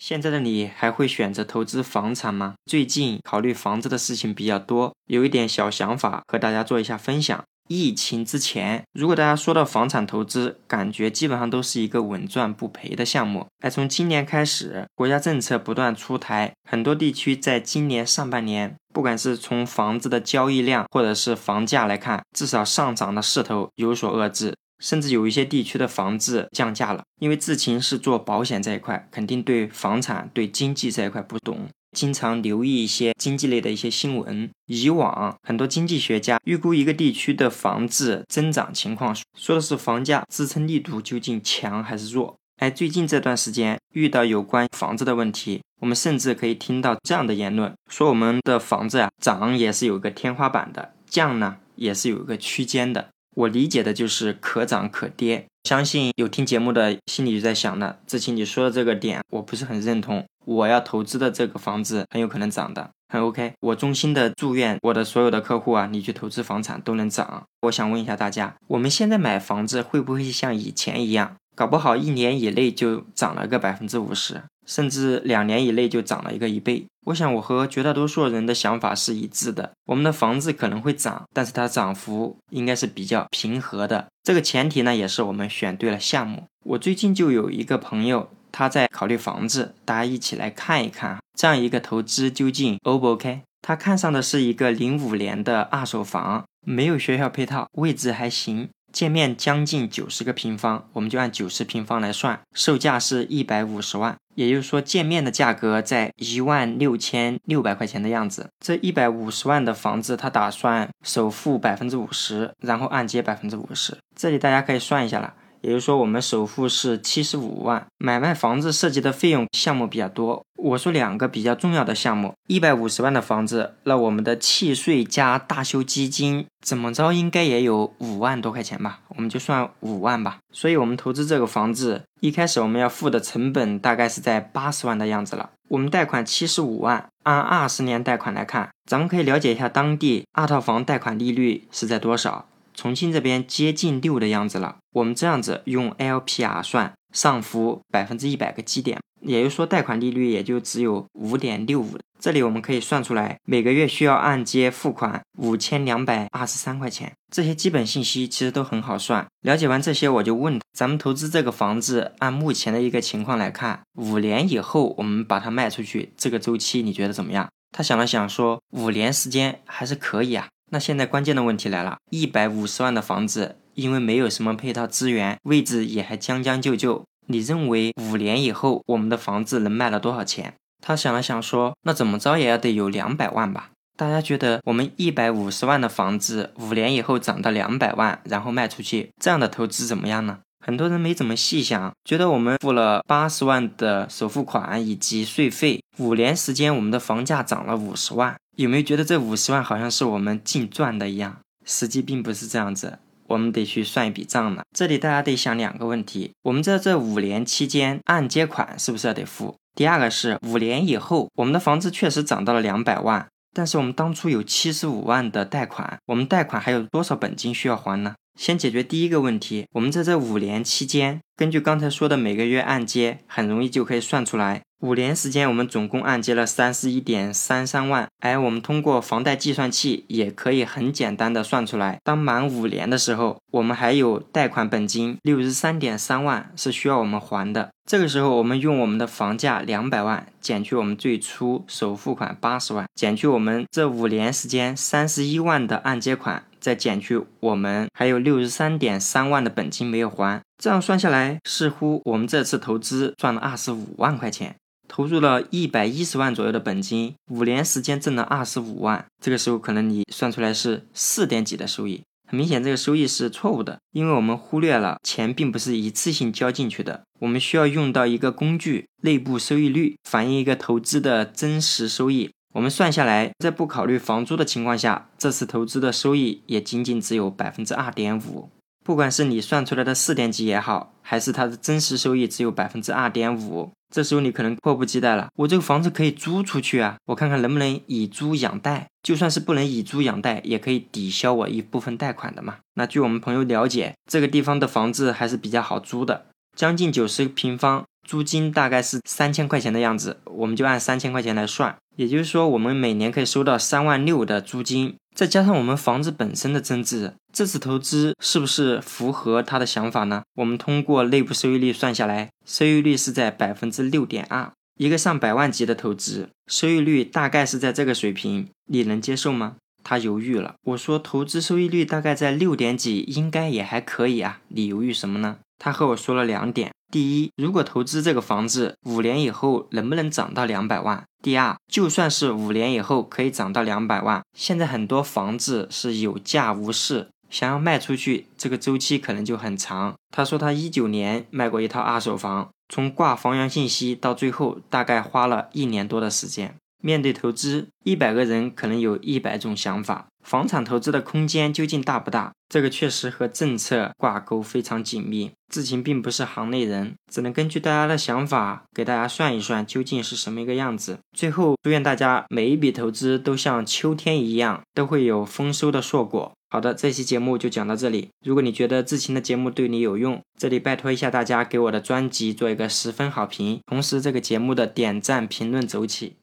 现在的你还会选择投资房产吗？最近考虑房子的事情比较多，有一点小想法和大家做一下分享。疫情之前，如果大家说到房产投资，感觉基本上都是一个稳赚不赔的项目。而从今年开始，国家政策不断出台，很多地区在今年上半年，不管是从房子的交易量或者是房价来看，至少上涨的势头有所遏制。甚至有一些地区的房子降价了，因为志勤是做保险这一块，肯定对房产、对经济这一块不懂，经常留意一些经济类的一些新闻。以往很多经济学家预估一个地区的房子增长情况，说的是房价支撑力度究竟强还是弱。哎，最近这段时间遇到有关房子的问题，我们甚至可以听到这样的言论，说我们的房子啊涨也是有个天花板的，降呢也是有一个区间的。我理解的就是可涨可跌，相信有听节目的心里就在想呢，志清你说的这个点我不是很认同。我要投资的这个房子很有可能涨的，很 OK。我衷心的祝愿我的所有的客户啊，你去投资房产都能涨。我想问一下大家，我们现在买房子会不会像以前一样，搞不好一年以内就涨了个百分之五十？甚至两年以内就涨了一个一倍。我想我和绝大多数人的想法是一致的。我们的房子可能会涨，但是它涨幅应该是比较平和的。这个前提呢，也是我们选对了项目。我最近就有一个朋友，他在考虑房子，大家一起来看一看，这样一个投资究竟 O 不 OK？他看上的是一个零五年的二手房，没有学校配套，位置还行。建面将近九十个平方，我们就按九十平方来算，售价是一百五十万，也就是说建面的价格在一万六千六百块钱的样子。这一百五十万的房子，他打算首付百分之五十，然后按揭百分之五十。这里大家可以算一下了。也就是说，我们首付是七十五万，买卖房子涉及的费用项目比较多。我说两个比较重要的项目，一百五十万的房子，那我们的契税加大修基金，怎么着应该也有五万多块钱吧？我们就算五万吧。所以，我们投资这个房子，一开始我们要付的成本大概是在八十万的样子了。我们贷款七十五万，按二十年贷款来看，咱们可以了解一下当地二套房贷款利率是在多少。重庆这边接近六的样子了，我们这样子用 LPR 算，上浮百分之一百个基点，也就是说贷款利率也就只有五点六五。这里我们可以算出来，每个月需要按揭付款五千两百二十三块钱。这些基本信息其实都很好算。了解完这些，我就问咱们投资这个房子，按目前的一个情况来看，五年以后我们把它卖出去，这个周期你觉得怎么样？他想了想说，五年时间还是可以啊。那现在关键的问题来了，一百五十万的房子，因为没有什么配套资源，位置也还将将就就。你认为五年以后我们的房子能卖了多少钱？他想了想说，那怎么着也要得有两百万吧。大家觉得我们一百五十万的房子，五年以后涨到两百万，然后卖出去，这样的投资怎么样呢？很多人没怎么细想，觉得我们付了八十万的首付款以及税费，五年时间我们的房价涨了五十万。有没有觉得这五十万好像是我们净赚的一样？实际并不是这样子，我们得去算一笔账呢。这里大家得想两个问题：我们在这五年期间，按揭款是不是要得付？第二个是五年以后，我们的房子确实涨到了两百万，但是我们当初有七十五万的贷款，我们贷款还有多少本金需要还呢？先解决第一个问题，我们在这五年期间，根据刚才说的每个月按揭，很容易就可以算出来。五年时间，我们总共按揭了三十一点三三万。哎，我们通过房贷计算器也可以很简单的算出来，当满五年的时候，我们还有贷款本金六十三点三万是需要我们还的。这个时候，我们用我们的房价两百万减去我们最初首付款八十万，减去我们这五年时间三十一万的按揭款。再减去我们还有六十三点三万的本金没有还，这样算下来，似乎我们这次投资赚了二十五万块钱，投入了一百一十万左右的本金，五年时间挣了二十五万。这个时候可能你算出来是四点几的收益，很明显这个收益是错误的，因为我们忽略了钱并不是一次性交进去的，我们需要用到一个工具——内部收益率，反映一个投资的真实收益。我们算下来，在不考虑房租的情况下，这次投资的收益也仅仅只有百分之二点五。不管是你算出来的四点几也好，还是它的真实收益只有百分之二点五，这时候你可能迫不及待了。我这个房子可以租出去啊，我看看能不能以租养贷。就算是不能以租养贷，也可以抵消我一部分贷款的嘛。那据我们朋友了解，这个地方的房子还是比较好租的，将近九十平方，租金大概是三千块钱的样子，我们就按三千块钱来算，也就是说我们每年可以收到三万六的租金，再加上我们房子本身的增值，这次投资是不是符合他的想法呢？我们通过内部收益率算下来，收益率是在百分之六点二，一个上百万级的投资，收益率大概是在这个水平，你能接受吗？他犹豫了，我说投资收益率大概在六点几，应该也还可以啊，你犹豫什么呢？他和我说了两点。第一，如果投资这个房子五年以后能不能涨到两百万？第二，就算是五年以后可以涨到两百万，现在很多房子是有价无市，想要卖出去，这个周期可能就很长。他说他一九年卖过一套二手房，从挂房源信息到最后大概花了一年多的时间。面对投资，一百个人可能有一百种想法。房产投资的空间究竟大不大？这个确实和政策挂钩非常紧密。志勤并不是行内人，只能根据大家的想法给大家算一算究竟是什么一个样子。最后，祝愿大家每一笔投资都像秋天一样，都会有丰收的硕果。好的，这期节目就讲到这里。如果你觉得志勤的节目对你有用，这里拜托一下大家给我的专辑做一个十分好评，同时这个节目的点赞评论走起。